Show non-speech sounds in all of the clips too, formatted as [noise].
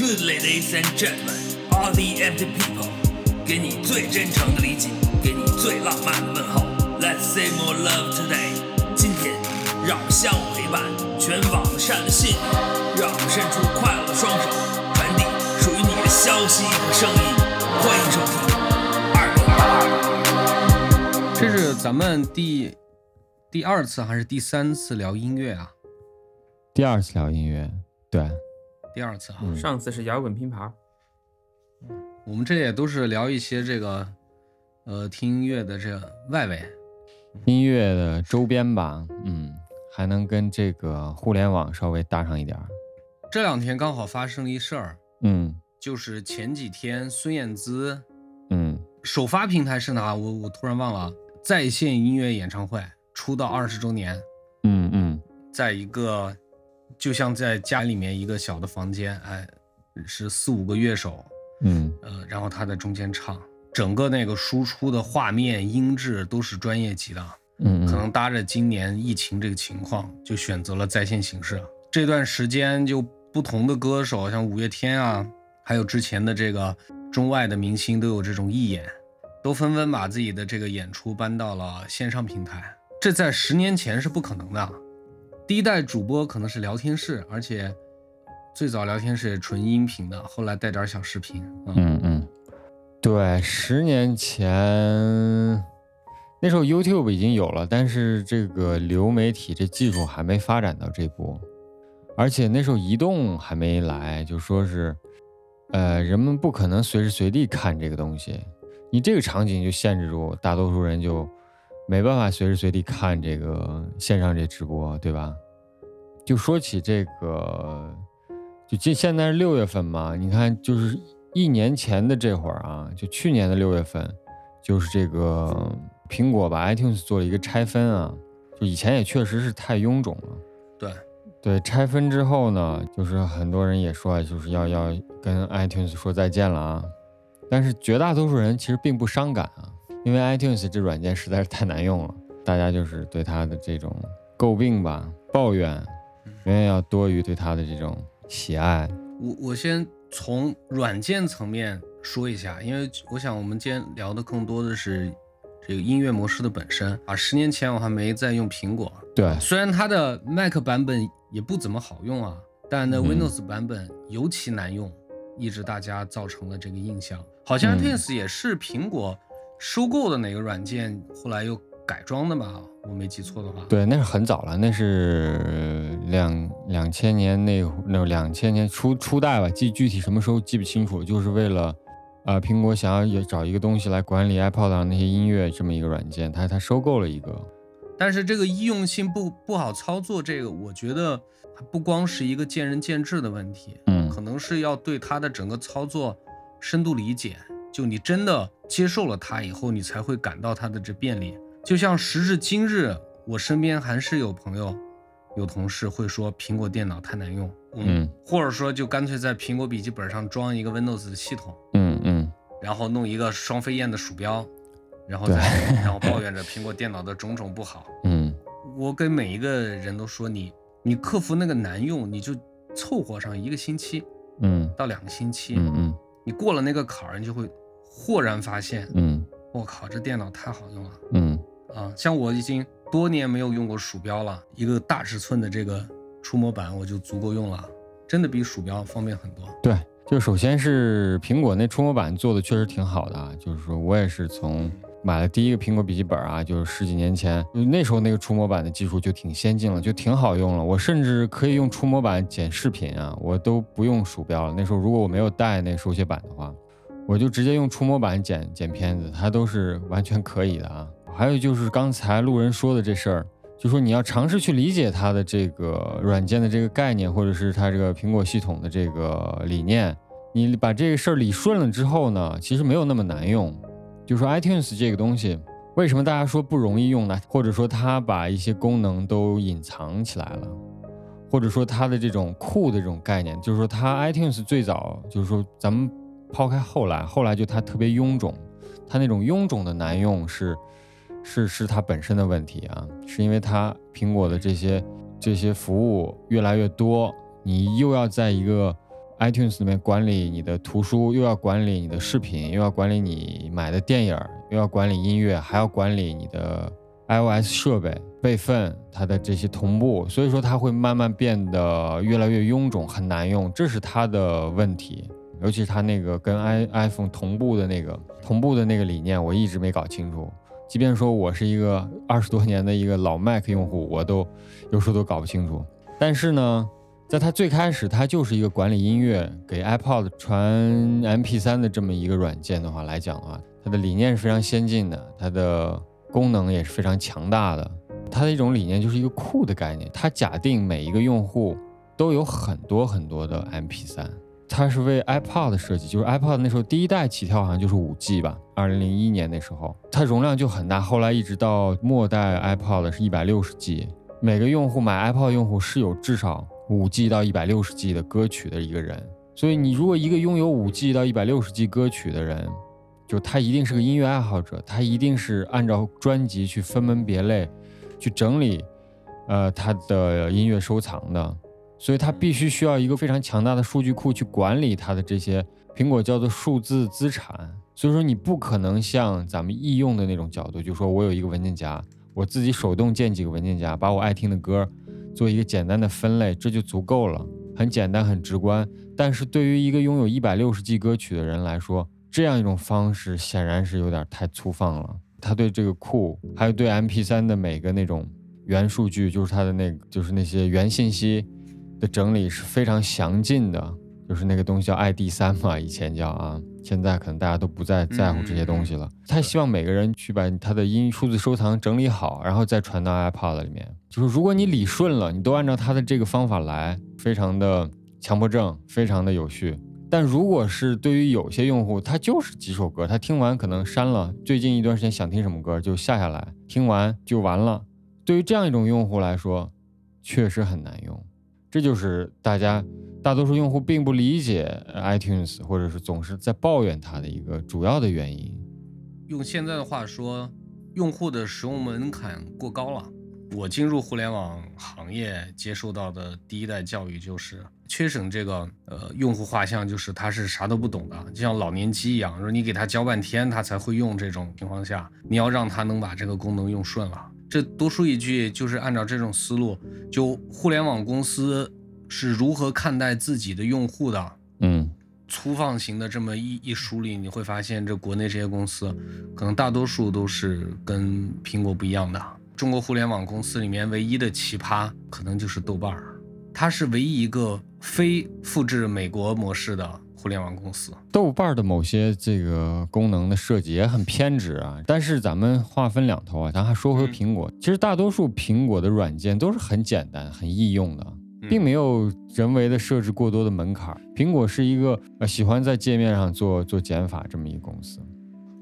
Good ladies and gentlemen, all the empty people，给你最真诚的理解，给你最浪漫的问候。Let's say more love today。今天，让我们相互陪伴，全网善的信，让我们伸出快乐的双手，传递属于你的消息和声音。欢迎收听二零二二。这是咱们第第二次还是第三次聊音乐啊？第二次聊音乐，对，第二次哈。嗯上次是摇滚拼盘，我们这也都是聊一些这个呃听音乐的这个外围。音乐的周边吧，嗯，还能跟这个互联网稍微搭上一点儿，这两天刚好发生了一事儿，嗯就是前几天孙燕姿嗯首发平台是哪？我我突然忘了，在线音乐演唱会出道二十周年，嗯嗯在一个就像在家里面一个小的房间，哎，是四五个乐手，嗯呃，然后他在中间唱，整个那个输出的画面音质都是专业级的，嗯，可能搭着今年疫情这个情况，就选择了在线形式。这段时间就不同的歌手，像五月天啊，还有之前的这个中外的明星都有这种义演，都纷纷把自己的这个演出搬到了线上平台。这在十年前是不可能的。第一代主播可能是聊天室，而且最早聊天室也纯音频的，后来带点小视频。嗯，嗯嗯，对，十年前那时候 YouTube 已经有了，但是这个流媒体这技术还没发展到这步，而且那时候移动还没来，就说是，呃，人们不可能随时随地看这个东西，你这个场景就限制住大多数人就没办法随时随地看这个线上这直播，对吧？就说起这个，就今现在是六月份嘛，你看就是一年前的这会儿啊，就去年的六月份，就是这个苹果把 iTunes 做了一个拆分啊，就以前也确实是太臃肿了。对，对，拆分之后呢，就是很多人也说啊，就是要要跟 iTunes 说再见了啊。但是绝大多数人其实并不伤感啊，因为 iTunes 这软件实在是太难用了，大家就是对它的这种诟病吧、抱怨，远远要多于对它的这种喜爱。我我先从软件层面说一下，因为我想我们今天聊的更多的是这个音乐模式的本身啊。十年前我还没在用苹果，对，虽然它的 Mac 版本也不怎么好用啊，但那嗯 Windows 版本尤其难用，一直大家造成了这个印象。好像嗯 iTunes 也是苹果收购的哪个软件，后来又改装的吧？我没记错的话。对，那是很早了，那是两两千年那那两千年初初代吧，记具体什么时候记不清楚，就是为了，呃，苹果想要也找一个东西来管理 iPod 上那些音乐这么一个软件，它它收购了一个，但是这个易用性不不好操作，这个我觉得不光是一个见仁见智的问题，嗯可能是要对它的整个操作深度理解。就你真的接受了它以后，你才会感到它的这便利。就像时至今日，我身边还是有朋友、有同事会说苹果电脑太难用，嗯。或者说就干脆在苹果笔记本上装一个 Windows 的系统，嗯嗯，然后弄一个双飞燕的鼠标，然后对。再然后抱怨着 [laughs] 苹果电脑的种种不好。嗯。我给每一个人都说你，你克服那个难用，你就凑合上一个星期嗯。到两个星期，嗯嗯。你过了那个坎儿，你就会豁然发现，嗯我靠，这电脑太好用了嗯啊！像我已经多年没有用过鼠标了，一个大尺寸的这个触摸板我就足够用了，真的比鼠标方便很多。对，就首先是苹果那触摸板做的确实挺好的啊，就是说我也是从买了第一个苹果笔记本啊，就是十几年前，那时候那个触摸板的技术就挺先进了，就挺好用了。我甚至可以用触摸板剪视频啊，我都不用鼠标了。那时候如果我没有带那手写板的话，我就直接用触摸板剪剪片子，它都是完全可以的啊。还有就是刚才路人说的这事儿，就说你要尝试去理解它的这个软件的这个概念，或者是它这个苹果系统的这个理念，你把这个事儿理顺了之后呢，其实没有那么难用。就说 iTunes 这个东西，为什么大家说不容易用呢？或者说它把一些功能都隐藏起来了，或者说它的这种库的这种概念，就是说它 iTunes 最早就是说咱们抛开后来，后来就它特别臃肿，它那种臃肿的难用是是是它本身的问题啊，是因为它苹果的这些这些服务越来越多，你又要在一个 iTunes 里面管理你的图书，又要管理你的视频，又要管理你买的电影，又要管理音乐，还要管理你的 iOS 设备备份它的这些同步，所以说它会慢慢变得越来越臃肿，很难用，这是它的问题。尤其是它那个跟 i iPhone 同步的那个同步的那个理念，我一直没搞清楚。即便说我是一个二十多年的一个老 Mac 用户，我都有时候都搞不清楚。但是呢，在它最开始，它就是一个管理音乐给 iPod 传 MP3 的这么一个软件的话来讲的话，它的理念是非常先进的，它的功能也是非常强大的。它的一种理念就是一个库的概念，它假定每一个用户都有很多很多的 MP3。它是为 iPod 设计，就是 iPod 那时候第一代起跳好像就是五 G 吧，二零零一年那时候，它容量就很大。后来一直到末代 iPod 是一百六十 G，每个用户买 iPod 用户是有至少五 G 到一百六十 G 的歌曲的一个人。所以你如果一个拥有五 G 到一百六十 G 歌曲的人，就他一定是个音乐爱好者，他一定是按照专辑去分门别类去整理，呃，他的音乐收藏的。所以它必须需要一个非常强大的数据库去管理它的这些苹果叫做数字资产。所以说你不可能像咱们易用的那种角度，就说我有一个文件夹，我自己手动建几个文件夹，把我爱听的歌做一个简单的分类，这就足够了，很简单很直观。但是对于一个拥有一百六十 G 歌曲的人来说，这样一种方式显然是有点太粗放了。他对这个库，还有对 MP3 的每个那种原数据，就是它的那，就是那些原信息。的整理是非常详尽的，就是那个东西叫 ID 三嘛，以前叫啊，现在可能大家都不再在乎这些东西了。他希望每个人去把他的音数字收藏整理好，然后再传到 iPod 里面。就是如果你理顺了，你都按照他的这个方法来，非常的强迫症，非常的有序。但如果是对于有些用户，他就是几首歌，他听完可能删了，最近一段时间想听什么歌就下下来，听完就完了。对于这样一种用户来说，确实很难用。这就是大家大多数用户并不理解 iTunes，或者是总是在抱怨它的一个主要的原因。用现在的话说，用户的使用门槛过高了。我进入互联网行业接受到的第一代教育就是缺省这个呃用户画像，就是他是啥都不懂的，就像老年机一样，说你给他教半天他才会用。这种情况下，你要让他能把这个功能用顺了。这多说一句，就是按照这种思路，就互联网公司是如何看待自己的用户的？嗯，粗放型的这么一一梳理，你会发现，这国内这些公司，可能大多数都是跟苹果不一样的。中国互联网公司里面唯一的奇葩，可能就是豆瓣儿，它是唯一一个非复制美国模式的。互联网公司豆瓣的某些这个功能的设计也很偏执啊，但是咱们话分两头啊，咱还说回苹果，其实大多数苹果的软件都是很简单、很易用的，并没有人为的设置过多的门槛。苹果是一个呃喜欢在界面上做做减法这么一个公司，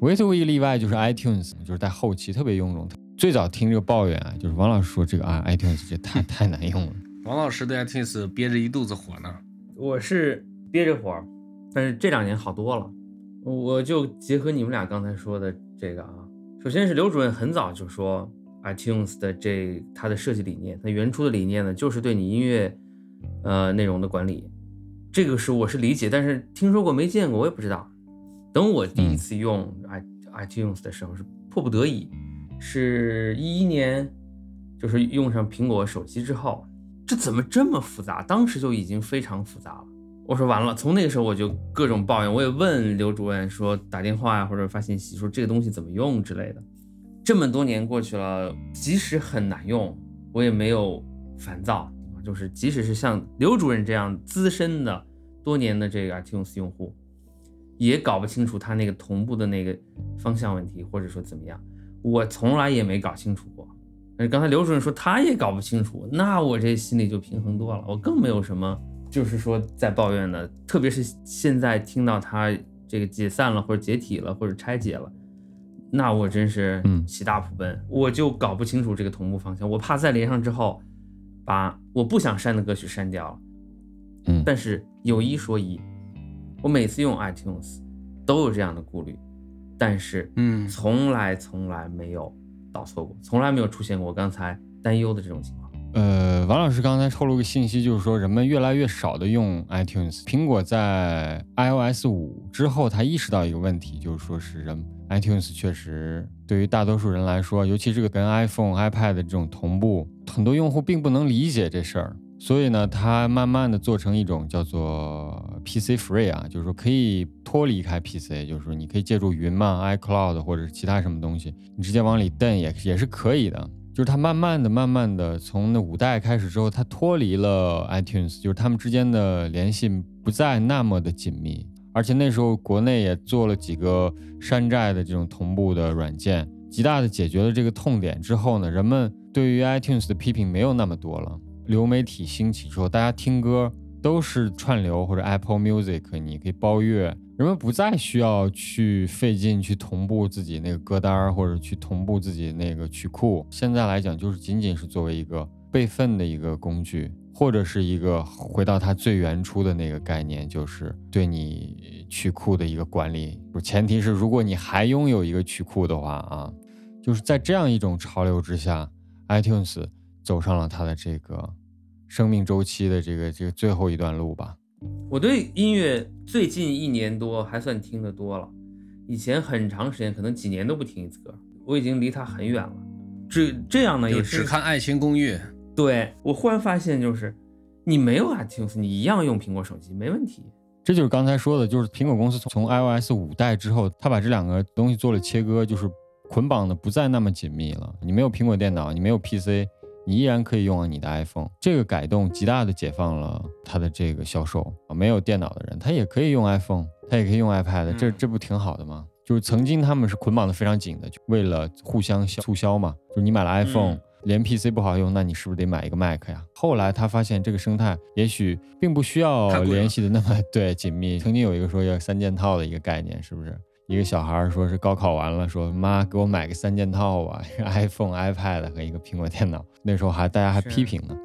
唯独一个例外就是 iTunes，就是在后期特别臃肿。最早听这个抱怨啊，就是王老师说这个啊 iTunes 这太 [laughs] 太难用了。王老师对 iTunes 憋着一肚子火呢，我是憋着火。但是这两年好多了，我就结合你们俩刚才说的这个啊，首先是刘主任很早就说 iTunes 的这它的设计理念，它原初的理念呢就是对你音乐呃内容的管理，这个是我是理解，但是听说过没见过我也不知道。等我第一次用 i iTunes 的时候是迫不得已，是一一年，就是用上苹果手机之后，这怎么这么复杂？当时就已经非常复杂了。我说完了，从那个时候我就各种抱怨，我也问刘主任说打电话呀或者发信息说这个东西怎么用之类的。这么多年过去了，即使很难用，我也没有烦躁，就是即使是像刘主任这样资深的多年的这个 iTunes 用户，也搞不清楚他那个同步的那个方向问题，或者说怎么样，我从来也没搞清楚过。刚才刘主任说他也搞不清楚，那我这心里就平衡多了，我更没有什么。就是说，在抱怨的，特别是现在听到他这个解散了，或者解体了，或者拆解了，那我真是喜大普奔。我就搞不清楚这个同步方向，我怕再连上之后，把我不想删的歌曲删掉了。嗯，但是有一说一，我每次用 iTunes 都有这样的顾虑，但是嗯，从来从来没有导错过，从来没有出现过我刚才担忧的这种情况。呃，王老师刚才透露个信息，就是说人们越来越少的用 iTunes。苹果在 iOS 五之后，他意识到一个问题，就是说是人 iTunes 确实对于大多数人来说，尤其这个跟 iPhone、iPad 这种同步，很多用户并不能理解这事儿。所以呢，它慢慢的做成一种叫做 PC Free 啊，就是说可以脱离开 PC，就是说你可以借助云嘛，iCloud 或者是其他什么东西，你直接往里蹬也也是可以的。就是它慢慢的、慢慢的从那五代开始之后，它脱离了 iTunes，就是他们之间的联系不再那么的紧密。而且那时候国内也做了几个山寨的这种同步的软件，极大的解决了这个痛点之后呢，人们对于 iTunes 的批评没有那么多了。流媒体兴起之后，大家听歌都是串流或者 Apple Music，你可以包月，人们不再需要去费劲去同步自己那个歌单或者去同步自己那个曲库。现在来讲，就是仅仅是作为一个备份的一个工具，或者是一个回到它最原初的那个概念，就是对你曲库的一个管理。前提是如果你还拥有一个曲库的话啊，就是在这样一种潮流之下，iTunes 走上了它的这个。生命周期的这个这个最后一段路吧。我对音乐最近一年多还算听得多了，以前很长时间可能几年都不听一次歌，我已经离它很远了。这这样呢也是只看《爱情公寓》。对我忽然发现，就是你没有 iTunes，你一样用苹果手机没问题。这就是刚才说的，就是苹果公司从 iOS 五代之后，它把这两个东西做了切割，就是捆绑的不再那么紧密了。你没有苹果电脑，你没有 PC。你依然可以用你的 iPhone，这个改动极大的解放了它的这个销售啊。没有电脑的人，他也可以用 iPhone，他也可以用 iPad，这这不挺好的吗？就是曾经他们是捆绑的非常紧的，就为了互相促销嘛。就是你买了 iPhone，连 PC 不好用，那你是不是得买一个 Mac 呀？后来他发现这个生态也许并不需要联系的那么对紧密。曾经有一个说要三件套的一个概念，是不是？一个小孩说是高考完了，说妈给我买个三件套吧，[laughs] iPhone、iPad 和一个苹果电脑。那时候还大家还批评呢。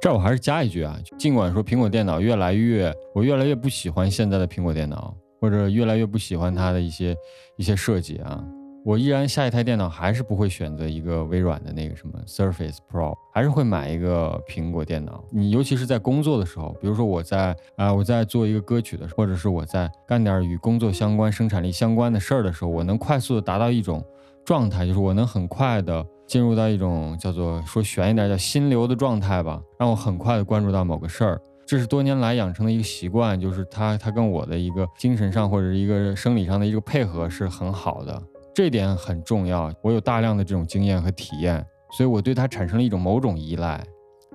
这我还是加一句啊，尽管说苹果电脑越来越，我越来越不喜欢现在的苹果电脑，或者越来越不喜欢它的一些一些设计啊。我依然下一台电脑还是不会选择一个微软的那个什么 Surface Pro，还是会买一个苹果电脑。你尤其是在工作的时候，比如说我在啊我在做一个歌曲的，或者是我在干点与工作相关、生产力相关的事儿的时候，我能快速的达到一种状态，就是我能很快的进入到一种叫做说悬一点叫心流的状态吧，让我很快的关注到某个事儿。这是多年来养成的一个习惯，就是它它跟我的一个精神上或者是一个生理上的一个配合是很好的。这点很重要，我有大量的这种经验和体验，所以我对它产生了一种某种依赖。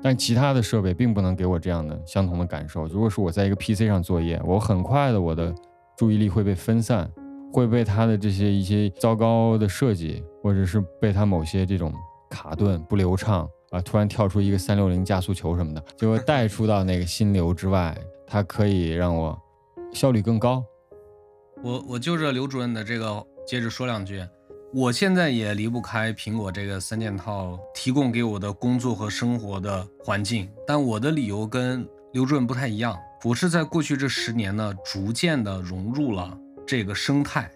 但其他的设备并不能给我这样的相同的感受。如果是我在一个 PC 上作业，我很快的我的注意力会被分散，会被它的这些一些糟糕的设计，或者是被它某些这种卡顿不流畅啊，突然跳出一个三六零加速球什么的，就会带出到那个心流之外。它可以让我效率更高。我我就着刘主任的这个。接着说两句，我现在也离不开苹果这个三件套提供给我的工作和生活的环境，但我的理由跟刘主任不太一样。我是在过去这十年呢，逐渐的融入了这个生态。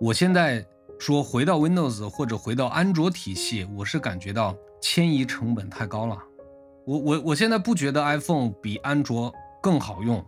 我现在说回到 Windows 或者回到安卓体系，我是感觉到迁移成本太高了。我我我现在不觉得 iPhone 比安卓更好用，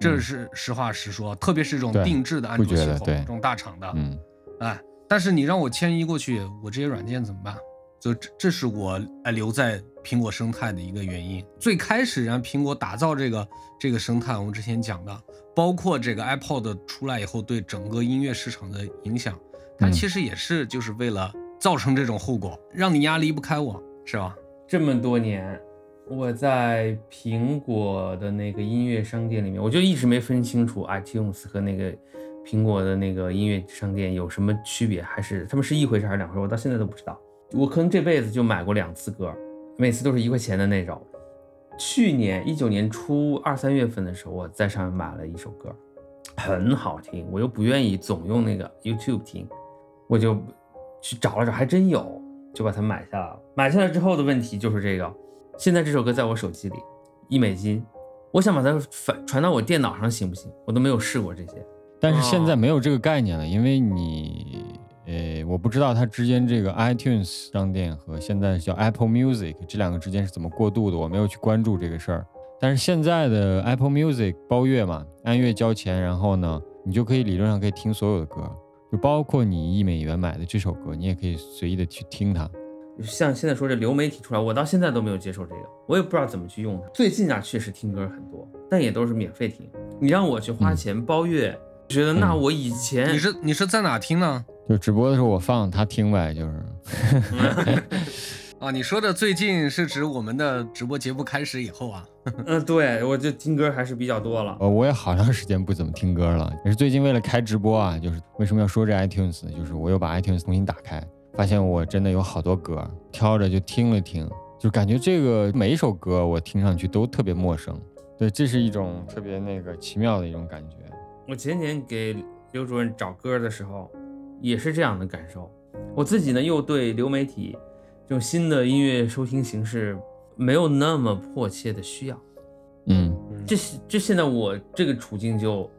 这是实话实说，特别是这种定制的安卓系统，这种大厂的，嗯。哎，但是你让我迁移过去，我这些软件怎么办？就这，这是我哎留在苹果生态的一个原因。最开始让苹果打造这个这个生态，我们之前讲的，包括这个 iPod 出来以后对整个音乐市场的影响，它其实也是就是为了造成这种后果，让你压离不开我，是吧？这么多年，我在苹果的那个音乐商店里面，我就一直没分清楚 iTunes 和那个。苹果的那个音乐商店有什么区别？还是他们是一回事还是两回事？我到现在都不知道。我可能这辈子就买过两次歌，每次都是一块钱的那种。去年一九年初二三月份的时候，我在上面买了一首歌，很好听。我又不愿意总用那个 YouTube 听，我就去找了找，还真有，就把它买下了。买下来之后的问题就是这个，现在这首歌在我手机里，一美金，我想把它反传到我电脑上行不行？我都没有试过这些。但是现在没有这个概念了，因为你，呃，呃，我不知道它之间这个 iTunes 商店和现在叫 Apple Music 这两个之间是怎么过渡的，我没有去关注这个事儿。但是现在的 Apple Music 包月嘛，按月交钱，然后呢，你就可以理论上可以听所有的歌，就包括你一美元买的这首歌，你也可以随意的去听它。像现在说这流媒体出来，我到现在都没有接受这个，我也不知道怎么去用它。最近啊，确实听歌很多，但也都是免费听。你让我去花钱包月，觉得那我以前你是你是在哪听呢？就直播的时候我放他听呗，就是。啊，[laughs] 你说的最近是指我们的直播节目开始以后啊？[laughs] 嗯，对，我就听歌还是比较多了。呃，我也好长时间不怎么听歌了，也是最近为了开直播啊，就是为什么要说这 iTunes？就是我又把 iTunes 重新打开，发现我真的有好多歌，挑着就听了听，就感觉这个每一首歌我听上去都特别陌生。对，这是一种特别那个奇妙的一种感觉。我前年给刘主任找歌的时候，也是这样的感受。我自己呢，又对流媒体。这种新的音乐收听形式没有那么迫切的需要，嗯，这这现在我这个处境就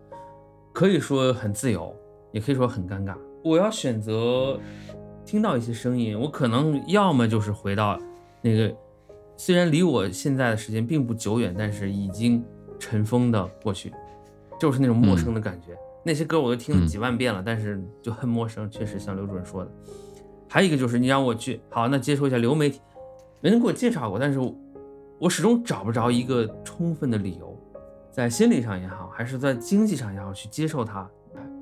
可以说很自由，也可以说很尴尬。我要选择听到一些声音，我可能要么就是回到那个虽然离我现在的时间并不久远，但是已经尘封的过去，就是那种陌生的感觉。那些歌我都听了几万遍了，但是就很陌生。确实像刘主任说的。还有一个就是你让我去好，那接受一下流媒体，没人给我介绍过，但是我始终找不着一个充分的理由，在心理上也好，还是在经济上也好，去接受它。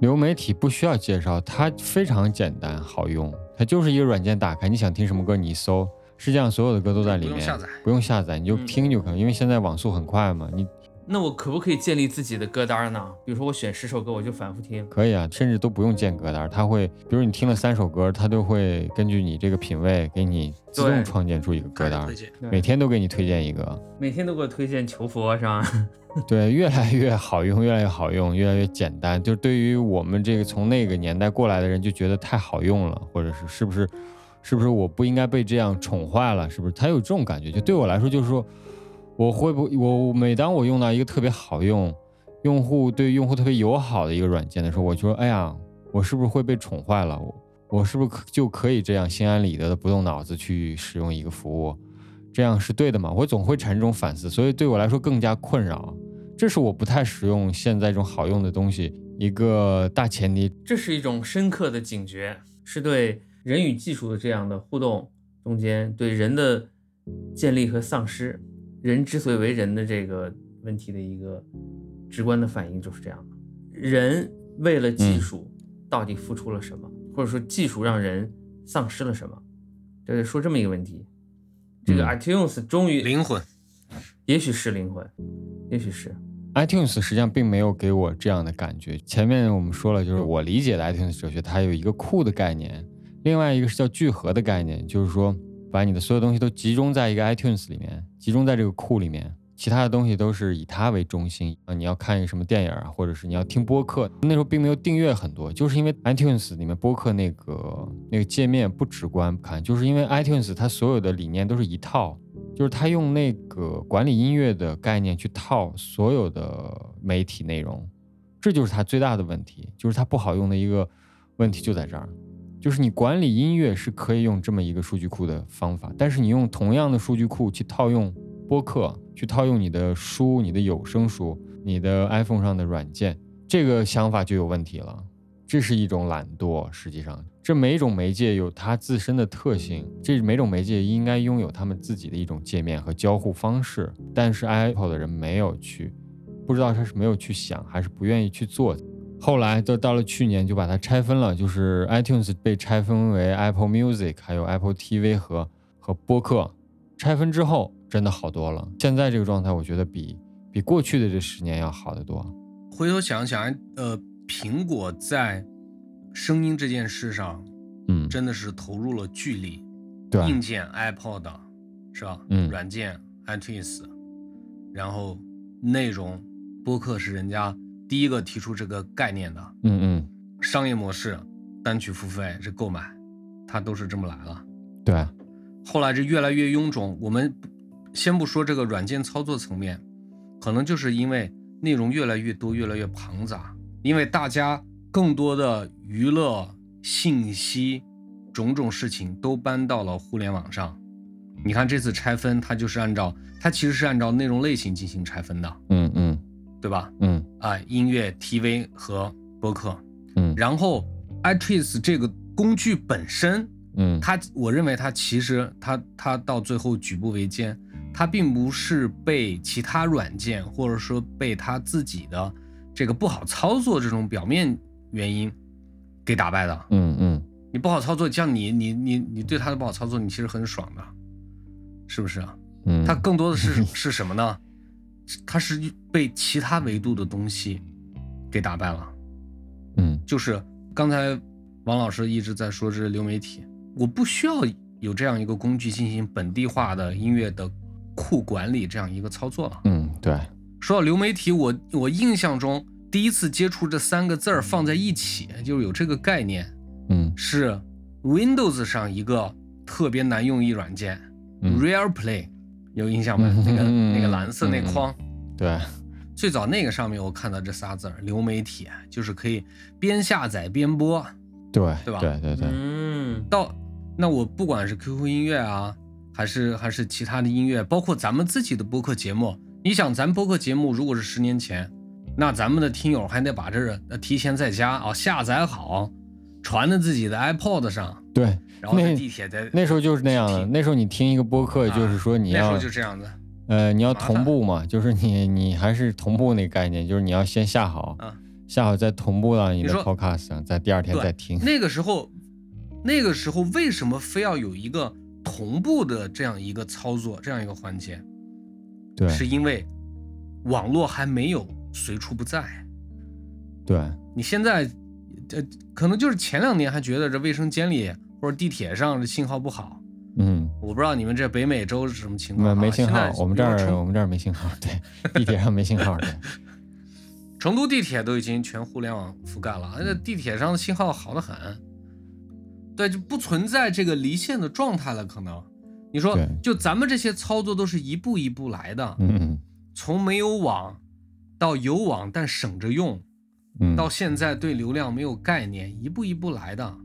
流媒体不需要介绍，它非常简单好用，它就是一个软件，打开你想听什么歌，你一搜，世界上所有的歌都在里面，不用下载，不用下载，你就听就可以，因为现在网速很快嘛，你。那我可不可以建立自己的歌单呢？比如说我选十首歌，我就反复听。可以啊，甚至都不用建歌单，它会，比如你听了三首歌，它都会根据你这个品味给你自动创建出一个歌单，每天都给你推荐一个，每天都给我推荐求佛是吧？[laughs] 对，越来越好用，越来越好用，越来越简单。就对于我们这个从那个年代过来的人，就觉得太好用了，或者是是不是，是不是我不应该被这样宠坏了？是不是？他有这种感觉，就对我来说，就是说。我会不我每当我用到一个特别好用、用户对用户特别友好的一个软件的时候，我就说：哎呀，我是不是会被宠坏了？我是不是可就可以这样心安理得的不动脑子去使用一个服务？这样是对的吗？我总会产生这种反思，所以对我来说更加困扰。这是我不太使用现在这种好用的东西一个大前提。这是一种深刻的警觉，是对人与技术的这样的互动中间对人的建立和丧失。人之所以为人的这个问题的一个直观的反应就是这样的：人为了技术到底付出了什么，或者说技术让人丧失了什么？这是说这么一个问题。这个 iTunes 终于灵魂，也许是灵魂，也许是 iTunes 实际上并没有给我这样的感觉。前面我们说了，就是我理解的 iTunes 哲学，它有一个酷的概念，另外一个是叫聚合的概念，就是说。把你的所有东西都集中在一个 iTunes 里面，集中在这个库里面，其他的东西都是以它为中心啊。你要看一个什么电影啊，或者是你要听播客，那时候并没有订阅很多，就是因为 iTunes 里面播客那个那个界面不直观，看，就是因为 iTunes 它所有的理念都是一套，就是它用那个管理音乐的概念去套所有的媒体内容，这就是它最大的问题，就是它不好用的一个问题就在这儿。就是你管理音乐是可以用这么一个数据库的方法，但是你用同样的数据库去套用播客，去套用你的书、你的有声书、你的 iPhone 上的软件，这个想法就有问题了。这是一种懒惰。实际上，这每种媒介有它自身的特性，这每种媒介应该拥有他们自己的一种界面和交互方式。但是 Apple 的人没有去，不知道他是没有去想，还是不愿意去做。后来就到了去年，就把它拆分了，就是 iTunes 被拆分为 Apple Music，还有 Apple TV 和和播客。拆分之后，真的好多了。现在这个状态，我觉得比比过去的这十年要好得多。回头想想，呃，苹果在声音这件事上，嗯，真的是投入了巨力。对，硬件 iPod，是吧？嗯，软件 iTunes，然后内容播客是人家。第一个提出这个概念的，嗯嗯，商业模式，单曲付费这购买，它都是这么来了。对，后来这越来越臃肿。我们先不说这个软件操作层面，可能就是因为内容越来越多，越来越庞杂，因为大家更多的娱乐信息、种种事情都搬到了互联网上。你看这次拆分，它就是按照它其实是按照内容类型进行拆分的，嗯嗯对吧？嗯啊，音乐、TV 和播客。嗯然后 iTunes 这个工具本身，嗯它我认为它其实它它到最后举步维艰，它并不是被其他软件或者说被它自己的这个不好操作这种表面原因给打败的。嗯嗯你不好操作，像你你你你对它的不好操作，你其实很爽的，是不是啊？嗯，它更多的是 [laughs] 是什么呢？它是被其他维度的东西给打败了。嗯就是刚才王老师一直在说这是流媒体，我不需要有这样一个工具进行本地化的音乐的库管理这样一个操作了。嗯对，说到流媒体，我我印象中第一次接触这三个字儿放在一起，就是有这个概念，嗯是 Windows 上一个特别难用一软件、嗯 Rare Play，有印象吗？嗯那个嗯那个蓝色那框。对，最早那个上面我看到这仨字儿，流媒体，就是可以边下载边播。对对吧对对对，嗯，到那我不管是 QQ 音乐啊，还是还是其他的音乐，包括咱们自己的播客节目，你想咱播客节目如果是十年前，那咱们的听友还得把这呃提前在家啊、下载好，传到自己的 iPod 上，对，然后地铁在那时候就是那样的。那时候你听一个播客，就是说你要那时候就这样子呃你要同步嘛，就是你你还是同步那个概念，就是你要先下好，啊。下好再同步到你的 Podcast 上，在第二天再听。那个时候，那个时候为什么非要有一个同步的这样一个操作，这样一个环节？对是因为网络还没有随处不在。对，你现在，呃，可能就是前两年还觉得这卫生间里或者地铁上这信号不好，嗯。我不知道你们这北美洲是什么情况、啊，没没信，号我们这儿我们这儿没信号，对，地铁上没信号，对，[laughs] 成都地铁都已经全互联网覆盖了，那地铁上的信号好得很，对，就不存在这个离线的状态了。可能你说，就咱们这些操作都是一步一步来的，嗯从没有网到有网但省着用，嗯到现在对流量没有概念，一步一步来的。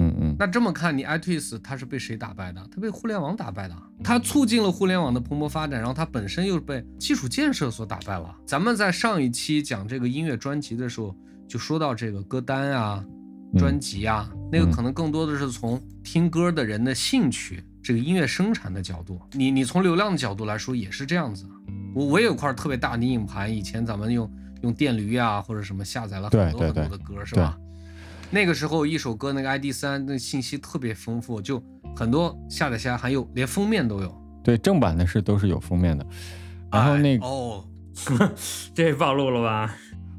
嗯嗯那这么看，你 iTunes 它是被谁打败的？它被互联网打败的。它促进了互联网的蓬勃发展，然后它本身又被基础建设所打败了。咱们在上一期讲这个音乐专辑的时候，就说到这个歌单啊、嗯专辑啊，那个嗯可能更多的是从听歌的人的兴趣、这个音乐生产的角度。你你从流量的角度来说也是这样子。我我也有块特别大的硬盘，以前咱们用用电驴啊或者什么下载了很多很多的歌，是吧？那个时候一首歌那个 ID 三那信息特别丰富，就很多下载下来还有连封面都有。对，正版的是都是有封面的。然后哎那个哦，[laughs] 这暴露了吧？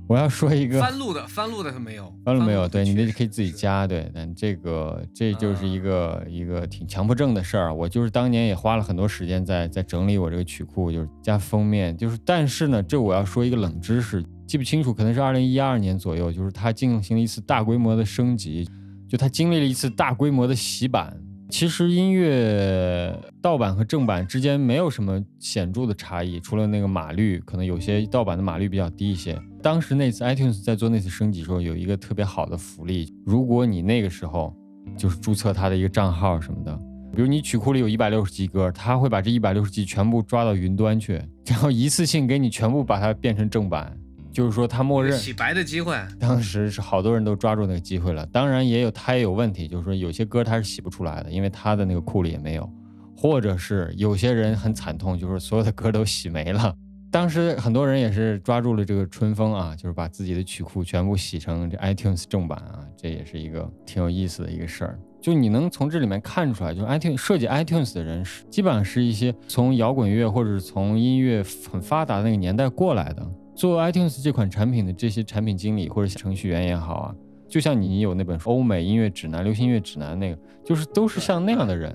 我要说一个翻录的翻录的它没有，翻录没有？对你那可以自己。加，对，但这个这就是一个一个挺强迫症的事儿。我就是当年也花了很多时间在在整理我这个曲库，就是加封面，就是但是呢，这我要说一个冷知识，记不清楚，可能是二零一二年左右，就是它进行了一次大规模的升级，就它经历了一次大规模的洗版。其实音乐盗版和正版之间没有什么显著的差异，除了那个码率，可能有些盗版的码率比较低一些。当时那次 iTunes 在做那次升级的时候，有一个特别好的福利，如果你那个时候就是注册他的一个账号什么的，比如你曲库里有一百六十 G 歌，他会把这一百六十 G 全部抓到云端去，然后一次性给你全部把它变成正版，就是说他默认洗白的机会，当时是好多人都抓住那个机会了，当然也有他也有问题，就是说有些歌他是洗不出来的，因为他的那个库里也没有，或者是有些人很惨痛，就是所有的歌都洗没了。当时很多人也是抓住了这个春风啊，就是把自己的曲库全部洗成这 iTunes 正版啊，这也是一个挺有意思的一个事儿。就你能从这里面看出来，就是 iTunes 设计 iTunes 的人是基本上是一些从摇滚乐或者是从音乐很发达的那个年代过来的。做 iTunes 这款产品的这些产品经理或者程序员也好啊，就像你有那本欧美音乐指南、流行音乐指南那个，就是都是像那样的人，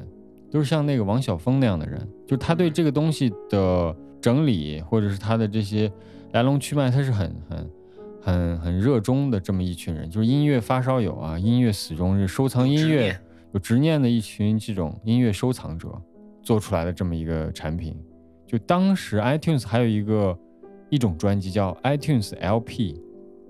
都是像那个王晓峰那样的人，就是他对这个东西的整理或者是他的这些来龙去脉，他是很很很很热衷的这么一群人，就是音乐发烧友啊，音乐死忠日，收藏音乐有执念的一群这种音乐收藏者做出来的这么一个产品。就当时 iTunes 还有一个一种专辑叫 iTunes LP，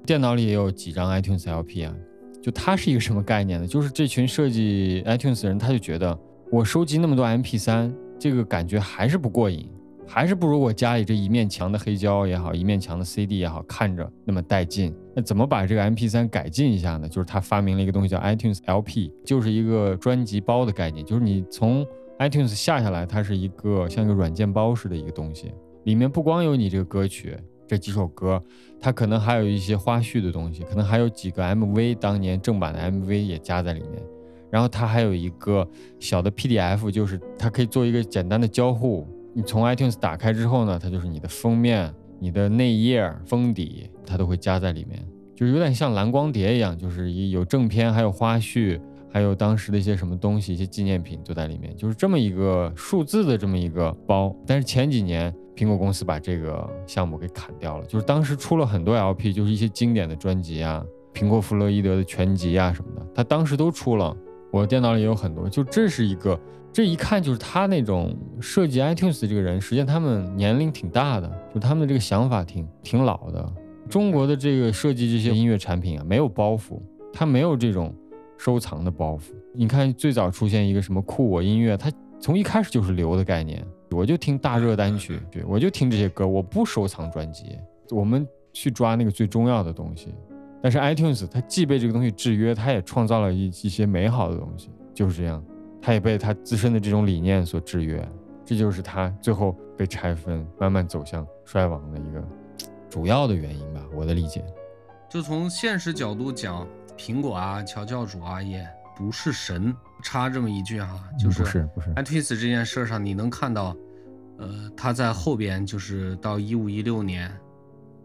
电脑里也有几张 iTunes LP 啊，就它是一个什么概念呢？就是这群设计 iTunes 的人，他就觉得我收集那么多 MP3，这个感觉还是不过瘾，还是不如我家里这一面墙的黑胶也好，一面墙的 CD 也好，看着那么带劲。那怎么把这个 MP3 改进一下呢？就是他发明了一个东西叫 iTunes LP，就是一个专辑包的概念，就是你从 iTunes 下下来，它是一个像一个软件包似的一个东西，里面不光有你这个歌曲这几首歌，它可能还有一些花絮的东西，可能还有几个 MV，当年正版的 MV 也加在里面。然后它还有一个小的 PDF，就是它可以做一个简单的交互。你从 iTunes 打开之后呢，它就是你的封面、你的内页、封底，它都会加在里面，就有点像蓝光碟一样，就是有正片，还有花絮。还有当时的一些什么东西，一些纪念品都在里面，就是这么一个数字的这么一个包。但是前几年苹果公司把这个项目给砍掉了，就是当时出了很多 LP，就是一些经典的专辑啊，苹果弗洛伊德的全集啊什么的，他当时都出了。我电脑里也有很多，就这是一个，这一看就是他那种设计 iTunes 的这个人，实际上他们年龄挺大的，就他们的这个想法挺挺老的。中国的这个设计这些音乐产品啊，没有包袱，他没有这种。收藏的包袱，你看最早出现一个什么酷我音乐，它从一开始就是流的概念，我就听大热单曲，对我就听这些歌，我不收藏专辑，我们去抓那个最重要的东西。但是 iTunes 它既被这个东西制约，它也创造了一一些美好的东西，就是这样，它也被它自身的这种理念所制约，这就是它最后被拆分，慢慢走向衰亡的一个主要的原因吧，我的理解。就从现实角度讲。苹果啊，乔教主啊，也不是神。插这么一句哈，就是不是不是 iTunes 这件事上，你能看到，呃，他在后边就是到一五一六年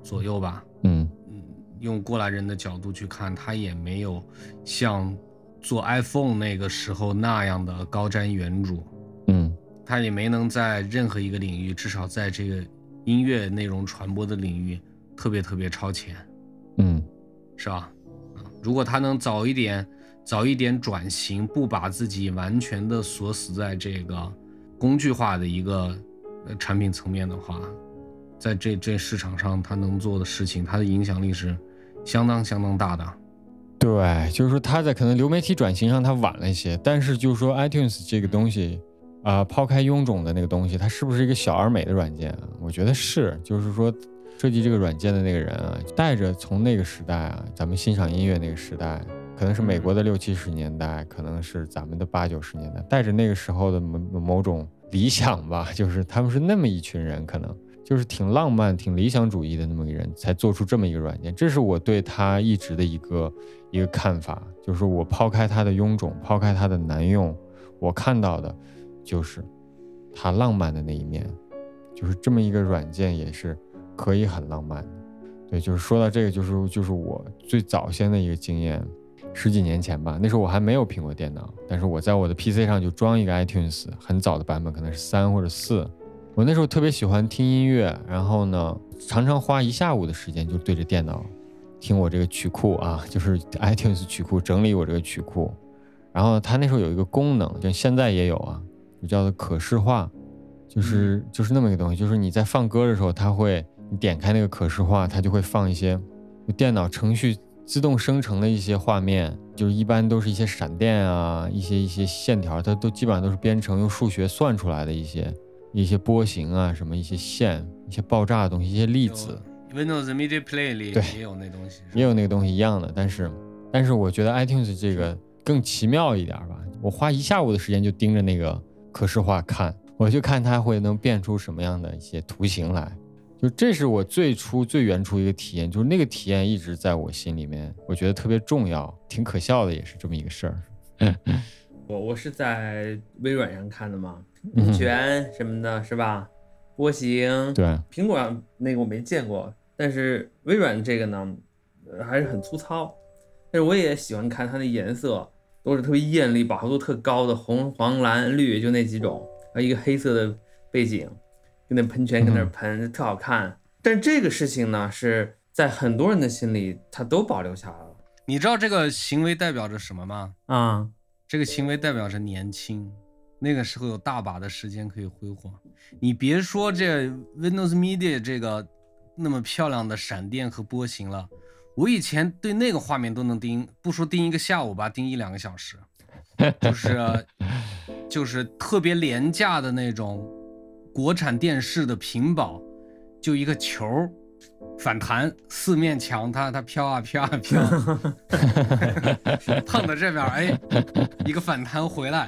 左右吧，嗯。嗯，用过来人的角度去看，他也没有像做 iPhone 那个时候那样的高瞻远瞩，嗯，他也没能在任何一个领域，至少在这个音乐内容传播的领域，特别特别超前，嗯，是吧？如果他能早一点、早一点转型，不把自己完全的锁死在这个工具化的一个呃产品层面的话，在这这市场上它能做的事情，它的影响力是相当相当大的。对，就是说它在可能流媒体转型上它晚了一些，但是就是说 iTunes 这个东西啊，抛开臃肿的那个东西，它是不是一个小而美的软件？我觉得是，就是说。设计这个软件的那个人啊，带着从那个时代啊，咱们欣赏音乐那个时代，可能是美国的六七十年代，可能是咱们的八九十年代，带着那个时候的某某种理想吧，[laughs] 就是他们是那么一群人，可能就是挺浪漫、挺理想主义的那么一个人，才做出这么一个软件。这是我对他一直的一个一个看法，就是我抛开他的臃肿，抛开他的难用，我看到的，就是他浪漫的那一面，就是这么一个软件也是。可以很浪漫，对，就是说到这个，就是就是我最早先的一个经验，十几年前吧，那时候我还没有苹果电脑，但是我在我的 PC 上就装一个 iTunes，很早的版本，可能是三或者四。我那时候特别喜欢听音乐，然后呢，常常花一下午的时间就对着电脑听我这个曲库啊，就是 iTunes 曲库整理我这个曲库。然后它那时候有一个功能，就现在也有啊，就叫做可视化，就是就是那么一个东西，就是你在放歌的时候，它会。你点开那个可视化，它就会放一些电脑程序自动生成的一些画面，就是一般都是一些闪电啊，一些一些线条，它都基本上都是编程用数学算出来的一些一些波形啊，什么一些线、一些爆炸的东西、一些粒子。Windows Media Player 里也有那东西，也有那个东西一样的，但是但是我觉得 iTunes 这个更奇妙一点吧。我花一下午的时间就盯着那个可视化看，我就看它会能变出什么样的一些图形来。就这是我最初最原初一个体验，就是那个体验一直在我心里面，我觉得特别重要，挺可笑的，也是这么一个事儿。[laughs] 我我是在微软上看的嘛，喷泉什么的，是吧？波形。对。苹果上那个我没见过，但是微软这个呢，还是很粗糙。但是我也喜欢看它的颜色，都是特别艳丽，饱和度特高的红、黄、蓝、绿，就那几种，还有一个黑色的背景。跟那喷泉搁那喷，特好看。但这个事情呢，是在很多人的心里，它都保留下来了。你知道这个行为代表着什么吗？啊，这个行为代表着年轻，那个时候有大把的时间可以挥霍。你别说这 Windows Media 这个那么漂亮的闪电和波形了，我以前对那个画面都能盯，不说盯一个下午吧，盯一两个小时，就是 [laughs] 就是特别廉价的那种国产电视的屏保，就一个球儿反弹，四面墙它它飘啊飘啊飘，[laughs] 碰到这边儿哎，一个反弹回来，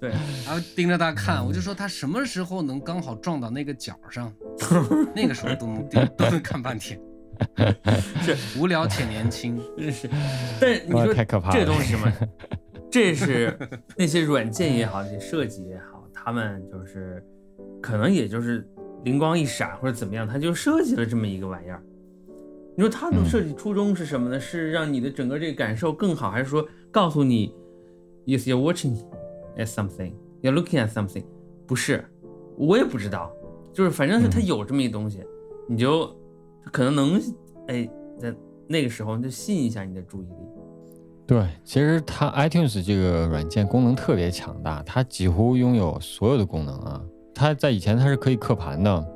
对，然后盯着它看，我就说它什么时候能刚好撞到那个角上，那个时候都能盯都能看半天，是。无聊且年轻。是，但是你说太可怕了。这东西什么？[laughs] 这是那些软件也好，那些设计也好，他们就是可能也就是灵光一闪或者怎么样，他就设计了这么一个玩意儿。你说他的嗯设计初衷是什么呢？是让你的整个这个感受更好，还是说告诉你，yes you're watching at something, you're looking at something？不是，我也不知道，就是反正是他嗯有这么一东西，你就可能能哎在那个时候就吸引一下你的注意力。对，其实它 iTunes 这个软件功能特别强大，它几乎拥有所有的功能啊。它在以前它是可以刻盘的，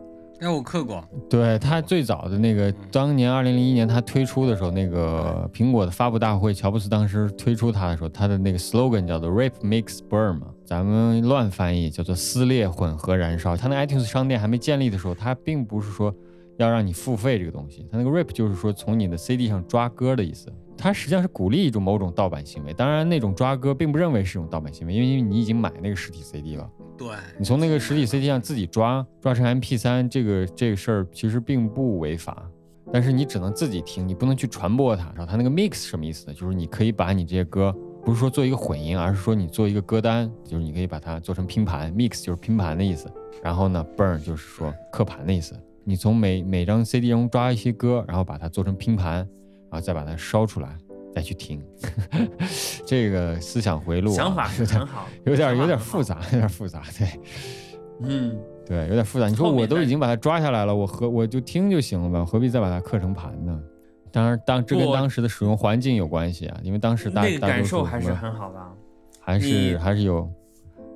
哎，我刻过，对它最早的那个，当年二零零一年它推出的时候，那个苹果的发布大会，乔布斯当时推出它的时候，它的那个 slogan 叫做 “Rape Mix Burn” 嘛，咱们乱翻译叫做撕裂混合燃烧。它那 iTunes 商店还没建立的时候，它并不是说要让你付费这个东西，它那个 rape 就是说从你的 CD 上抓歌的意思。它实际上是鼓励一种某种盗版行为，当然那种抓歌并不认为是一种盗版行为，因为你已经买那个实体 CD 了。对，你从那个实体 CD 上自己抓抓成 MP3，这个这个事儿其实并不违法，但是你只能自己听，你不能去传播它。然后它那个 mix 什么意思呢？就是你可以把你这些歌，不是说做一个混音，而是说你做一个歌单，就是你可以把它做成拼盘，mix 就是拼盘的意思。然后呢，burn 就是说刻盘的意思。你从每每张 CD 中抓一些歌，然后把它做成拼盘，然后再把它烧出来，再去听。[laughs] 这个思想回路、啊、想法是有点很好，有点有点复。杂，有点复杂，对。嗯，[laughs] 对，有点复杂。你说我都已经把它抓下来了，我何我就听就行了吧，何必再把它刻成盘呢？当然，当这跟当时的使用环境有关系啊，因为当时大感受还是很好的啊。还是还是有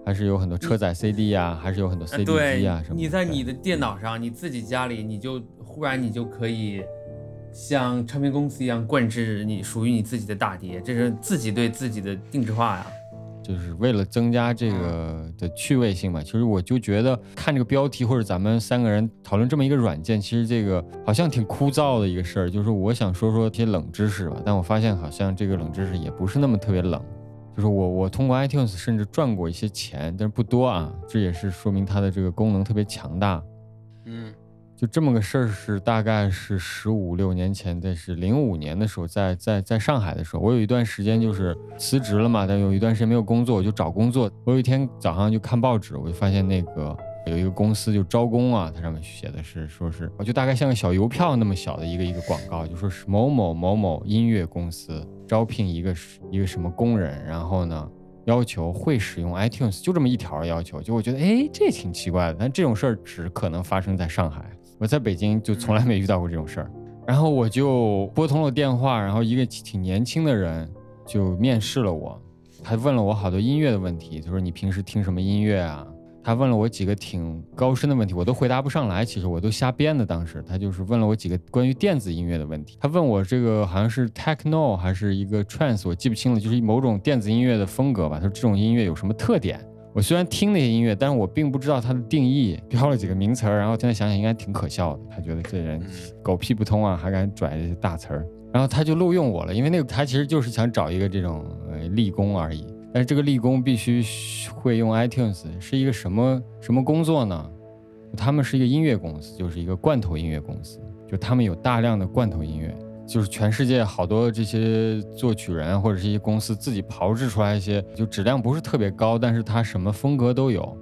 还是有很多车载 CD 呀、还是有很多呃 CD 机啊什么的。你在你的电脑上，你自己家里，你就忽然你就可以像唱片公司一样灌制你属于你自己的大碟，这是自己对自己的定制化呀。就是为了增加这个的趣味性嘛。其实我就觉得看这个标题或者咱们三个人讨论这么一个软件，其实这个好像挺枯燥的一个事儿。就是我想说说一些冷知识吧，但我发现好像这个冷知识也不是那么特别冷。就是我我通过 iTunes 甚至赚过一些钱，但是不多啊，这也是说明它的这个功能特别强大。嗯就这么个事儿是大概是十五六年前，但是零五年的时候在，在在上海的时候，我有一段时间就是辞职了嘛，但有一段时间没有工作，我就找工作。我有一天早上就看报纸，我就发现那个有一个公司就招工啊，它上面写的是说是，我就大概像个小邮票那么小的一个一个广告，就说是某某某某音乐公司招聘一个一个什么工人，然后呢。要求会使用 iTunes，就这么一条要求，就我觉得，哎，这挺奇怪的。但这种事儿只可能发生在上海，我在北京就从来没遇到过这种事儿。然后我就拨通了电话，然后一个挺年轻的人就面试了我，还问了我好多音乐的问题，他说你平时听什么音乐啊？他问了我几个挺高深的问题，我都回答不上来，其实我都瞎编的。当时他就是问了我几个关于电子音乐的问题，他问我这个好像是 techno 还是一个 trance，我记不清了，就是某种电子音乐的风格吧。他说这种音乐有什么特点？我虽然听那些音乐，但是我并不知道它的定义，标了几个名词儿，然后现在想想应该挺可笑的。他觉得这人狗屁不通啊，还敢拽这些大词儿，然后他就录用我了，因为那个他其实就是想找一个这种呃立功而已。但是这个立功必须会用 iTunes，是一个什么什么工作呢？他们是一个音乐公司，就是一个罐头音乐公司，就他们有大量的罐头音乐，就是全世界好多这些作曲人或者是一些公司自己炮制出来一些，就质量不是特别高，但是它什么风格都有，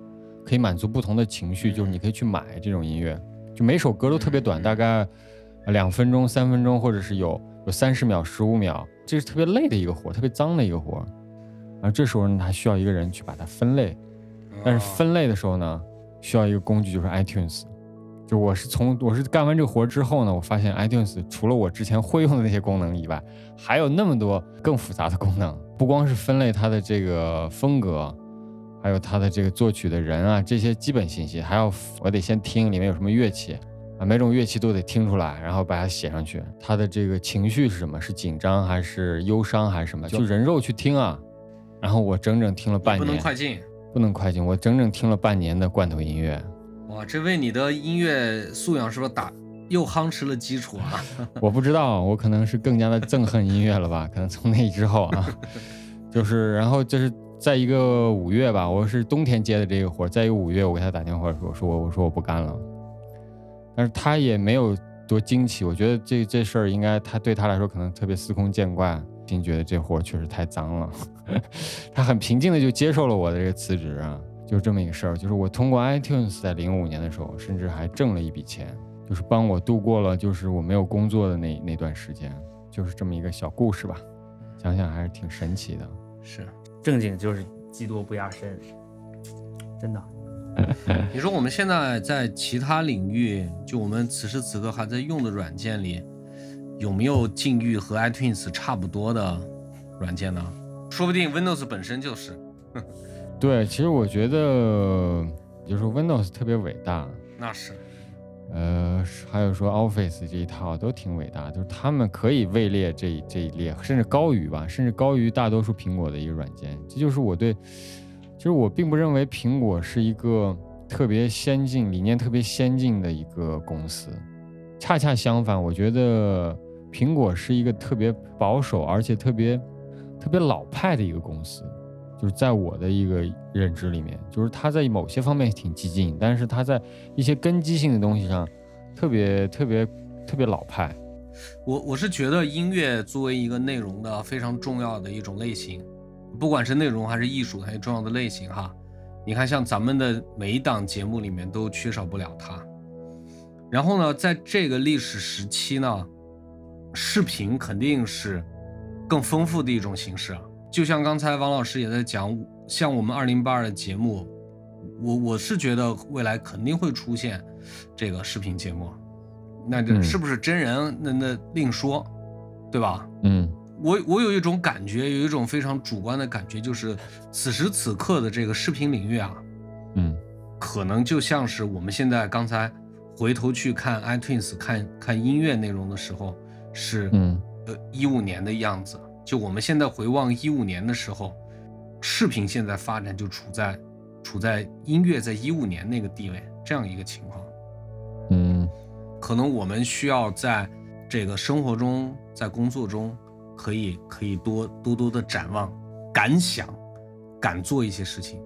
可以满足不同的情绪，就是你可以去买这种音乐，就每首歌都特别短，大概两分钟、三分钟，或者是有有三十秒、十五秒，这是特别累的一个活，特别脏的一个活。然后这时候呢，还需要一个人去把它分类，但是分类的时候呢，需要一个工具，就是 iTunes。就我是从我是干完这个活之后呢，我发现 iTunes 除了我之前会用的那些功能以外，还有那么多更复杂的功能。不光是分类它的这个风格，还有它的这个作曲的人啊这些基本信息，还要我得先听里面有什么乐器，啊，每种乐器都得听出来，然后把它写上去。他的这个情绪是什么？是紧张还是忧伤还是什么？就人肉去听啊。然后我整整听了半年，不能快进，不能快进。我整整听了半年的罐头音乐。哇，这为你的音乐素养是不是打又夯实了基础啊？[laughs] 我不知道，我可能是更加的憎恨音乐了吧？可能从那之后啊，就是，然后就是在一个五月吧，我是冬天接的这个活，在一个五月，我给他打电话说，说我说我不干了。但是他也没有多惊奇，我觉得这这事儿应该他对他来说可能特别司空见惯，并觉得这活确实太脏了。[laughs] 他很平静的就接受了我的这个辞职啊，就是这么一个事儿。就是我通过 iTunes 在零五年的时候，甚至还挣了一笔钱，就是帮我度过了就是我没有工作的那那段时间，就是这么一个小故事吧。想想还是挺神奇的。是，正经就是技多不压身，真的。[laughs] 你说我们现在在其他领域，就我们此时此刻还在用的软件里，有没有境遇和 iTunes 差不多的软件呢？说不定 Windows 本身就是。对，其实我觉得就是 Windows 特别伟大。那是。呃，还有说 Office 这一套都挺伟大，就是他们可以位列这这一列，甚至高于吧，甚至高于大多数苹果的一个软件。这就是我对。其实我并不认为苹果是一个特别先进、理念特别先进的一个公司，恰恰相反，我觉得苹果是一个特别保守而且特别特别老派的一个公司。就是在我的一个认知里面，就是他在某些方面挺激进，但是他在一些根基性的东西上特别特别特别老派。我我是觉得音乐作为一个内容的非常重要的一种类型。不管是内容还是艺术，还有重要的类型哈，你看像咱们的每一档节目里面都缺少不了它。然后呢，在这个历史时期呢，视频肯定是更丰富的一种形式啊。就像刚才王老师也在讲，像我们二零八二的节目，我我是觉得未来肯定会出现这个视频节目。那这是不是真人？那那另说，对吧？嗯。我我有一种感觉，有一种非常主观的感觉，就是此时此刻的这个视频领域啊，嗯，可能就像是我们现在刚才回头去看 iTunes 看看音乐内容的时候，是嗯呃一五年的样子。就我们现在回望一五年的时候，视频现在发展就处在处在音乐在一五年那个地位这样一个情况。嗯，可能我们需要在这个生活中，在工作中。可以可以多多多的展望，敢想，敢做一些事情，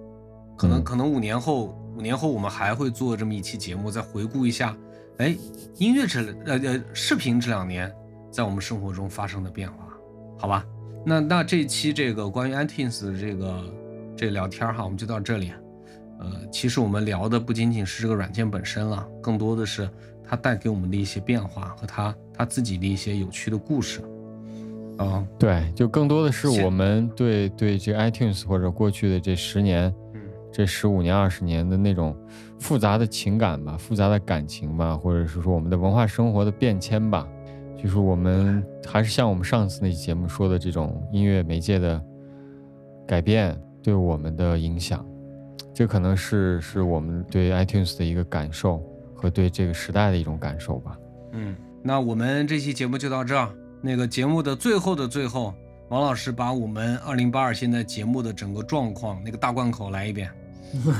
可能可能五年后五年后我们还会做这么一期节目，再回顾一下，哎，音乐这呃呃视频这两年在我们生活中发生的变化，好吧？那那这期这个关于 iTunes 的这个这聊天哈，我们就到这里。呃，其实我们聊的不仅仅是这个软件本身了，更多的是它带给我们的一些变化和它它自己的一些有趣的故事。啊，对，就更多的是我们对对这 iTunes 或者过去的这十年，嗯，这十五年、二十年的那种复杂的情感吧，复杂的感情吧，或者是说我们的文化生活的变迁吧，就是我们还是像我们上次那期节目说的这种音乐媒介的改变对我们的影响，这可能是是我们对 iTunes 的一个感受和对这个时代的一种感受吧。嗯，那我们这期节目就到这儿。那个节目的最后的最后，王老师把我们二零八二现在节目的整个状况那个大贯口来一遍。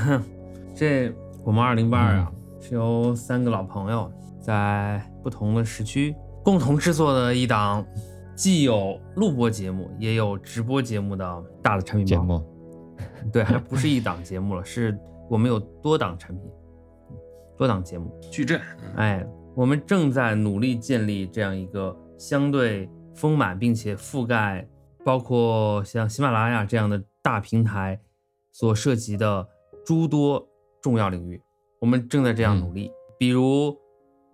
[laughs] 这我们二零八二啊，是由三个老朋友在不同的时区共同制作的一档，既有录播节目也有直播节目的大的产品节目。对，还不是一档节目了，是我们有多档产品，多档节目矩阵。哎，我们正在努力建立这样一个。相对丰满，并且覆盖包括像喜马拉雅这样的大平台所涉及的诸多重要领域，我们正在这样努力。比如，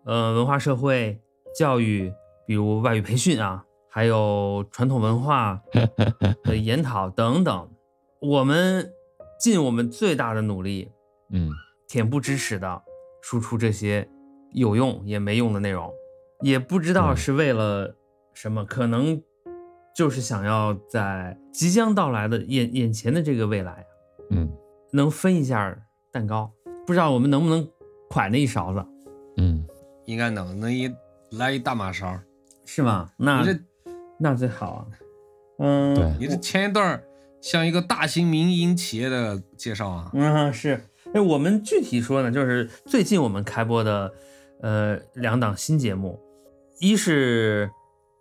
呃，文化社会、教育，比如外语培训啊，还有传统文化的 [laughs] 研讨等等，我们尽我们最大的努力，嗯，恬不知耻的输出这些有用也没用的内容。也不知道是为了什么，可能就是想要在即将到来的眼眼前的这个未来，嗯，能分一下蛋糕。不知道我们能不能蒯那一勺子？嗯，应该能能一来一大马勺。是吗？那这那最好啊。嗯，对你这前一段像一个大型民营企业的介绍啊。嗯，是。哎，我们具体说呢，就是最近我们开播的，呃，两档新节目，一是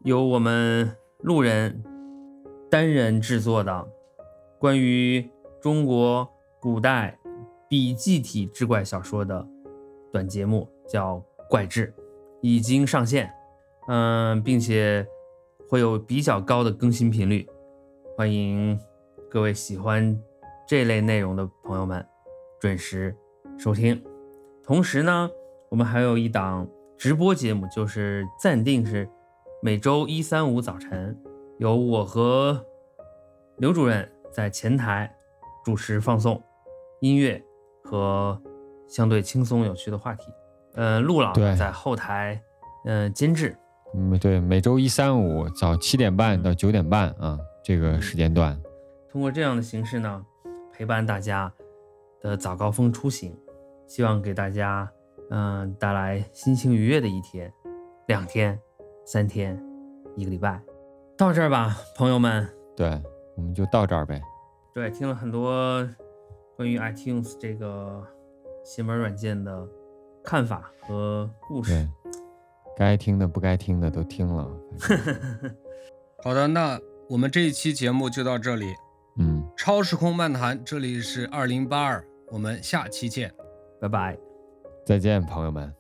由我们路人单人制作的关于中国古代笔记体志怪小说的短节目，叫《怪志》，已经上线，嗯，并且会有比较高的更新频率，欢迎各位喜欢这类内容的朋友们准时收听。同时呢，我们还有一档直播节目，就是暂定是每周一、三、五早晨，由我和刘主任在前台主持放送音乐和相对轻松有趣的话题。呃，陆老对在后台，呃，监制。嗯，对，每周一、三、五早七点半到九点半啊，这个时间段。通过这样的形式呢，陪伴大家的早高峰出行，希望给大家嗯、带来心情愉悦的一天、两天、三天、一个礼拜。到这儿吧，朋友们。对，我们就到这儿呗。对，听了很多关于 iTunes 这个邪门软件的看法和故事。，该听的不该听的都听了。反 [laughs] 正好的，那我们这一期节目就到这里。嗯，超时空漫谈，这里是二零八二，我们下期见。拜拜。再见，朋友们。